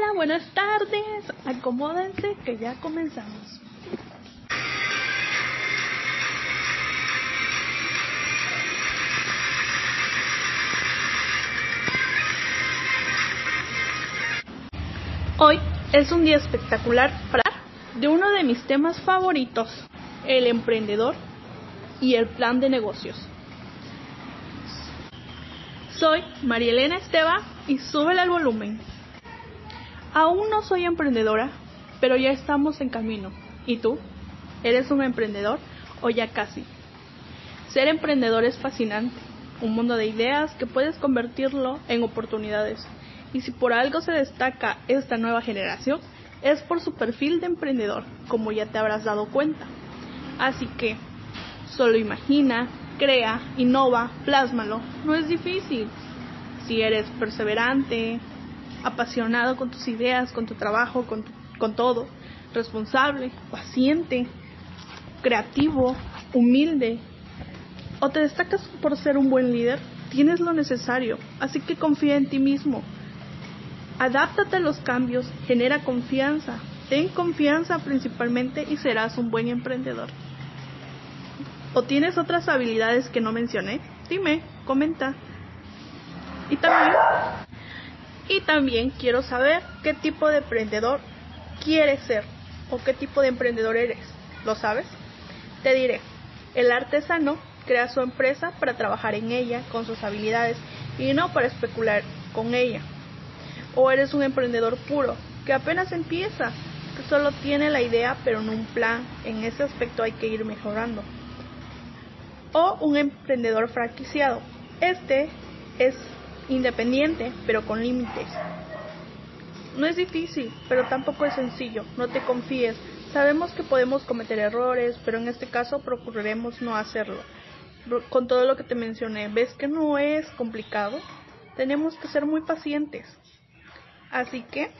Hola, buenas tardes. Acomódense que ya comenzamos. Hoy es un día espectacular para de uno de mis temas favoritos, el emprendedor y el plan de negocios. Soy María Elena Esteba y súbele al volumen. Aún no soy emprendedora, pero ya estamos en camino. ¿Y tú? ¿Eres un emprendedor o ya casi? Ser emprendedor es fascinante, un mundo de ideas que puedes convertirlo en oportunidades. Y si por algo se destaca esta nueva generación, es por su perfil de emprendedor, como ya te habrás dado cuenta. Así que, solo imagina, crea, innova, plásmalo. No es difícil. Si eres perseverante, apasionado con tus ideas, con tu trabajo, con, con todo, responsable, paciente, creativo, humilde, o te destacas por ser un buen líder, tienes lo necesario, así que confía en ti mismo. Adáptate a los cambios, genera confianza, ten confianza principalmente y serás un buen emprendedor. ¿O tienes otras habilidades que no mencioné? Dime, comenta. Y también y también quiero saber qué tipo de emprendedor quieres ser o qué tipo de emprendedor eres. ¿Lo sabes? Te diré, el artesano crea su empresa para trabajar en ella con sus habilidades y no para especular con ella. O eres un emprendedor puro que apenas empieza, que solo tiene la idea pero no un plan. En ese aspecto hay que ir mejorando. O un emprendedor franquiciado. Este es independiente, pero con límites. No es difícil, pero tampoco es sencillo. No te confíes. Sabemos que podemos cometer errores, pero en este caso procuraremos no hacerlo. Con todo lo que te mencioné, ¿ves que no es complicado? Tenemos que ser muy pacientes. Así que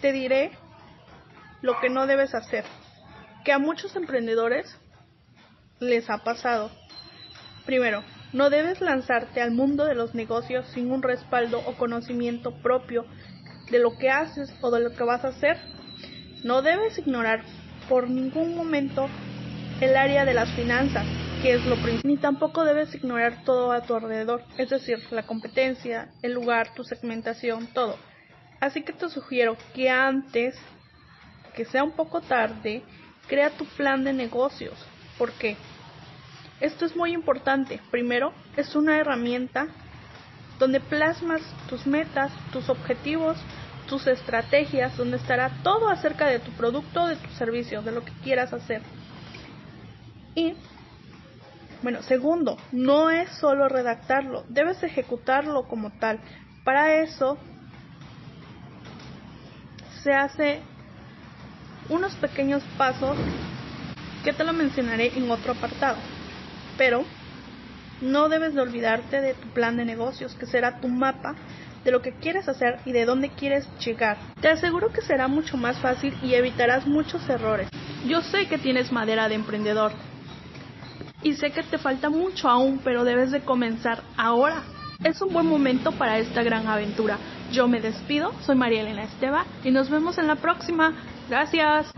te diré lo que no debes hacer, que a muchos emprendedores les ha pasado. Primero, no debes lanzarte al mundo de los negocios sin un respaldo o conocimiento propio de lo que haces o de lo que vas a hacer. No debes ignorar por ningún momento el área de las finanzas, que es lo principal, ni tampoco debes ignorar todo a tu alrededor, es decir, la competencia, el lugar, tu segmentación, todo. Así que te sugiero que antes, que sea un poco tarde, crea tu plan de negocios. ¿Por qué? Esto es muy importante. Primero, es una herramienta donde plasmas tus metas, tus objetivos, tus estrategias, donde estará todo acerca de tu producto, de tu servicio, de lo que quieras hacer. Y, bueno, segundo, no es solo redactarlo, debes ejecutarlo como tal. Para eso se hace unos pequeños pasos que te lo mencionaré en otro apartado. Pero no debes de olvidarte de tu plan de negocios, que será tu mapa de lo que quieres hacer y de dónde quieres llegar. Te aseguro que será mucho más fácil y evitarás muchos errores. Yo sé que tienes madera de emprendedor y sé que te falta mucho aún, pero debes de comenzar ahora. Es un buen momento para esta gran aventura. Yo me despido, soy María Elena Esteba y nos vemos en la próxima. Gracias.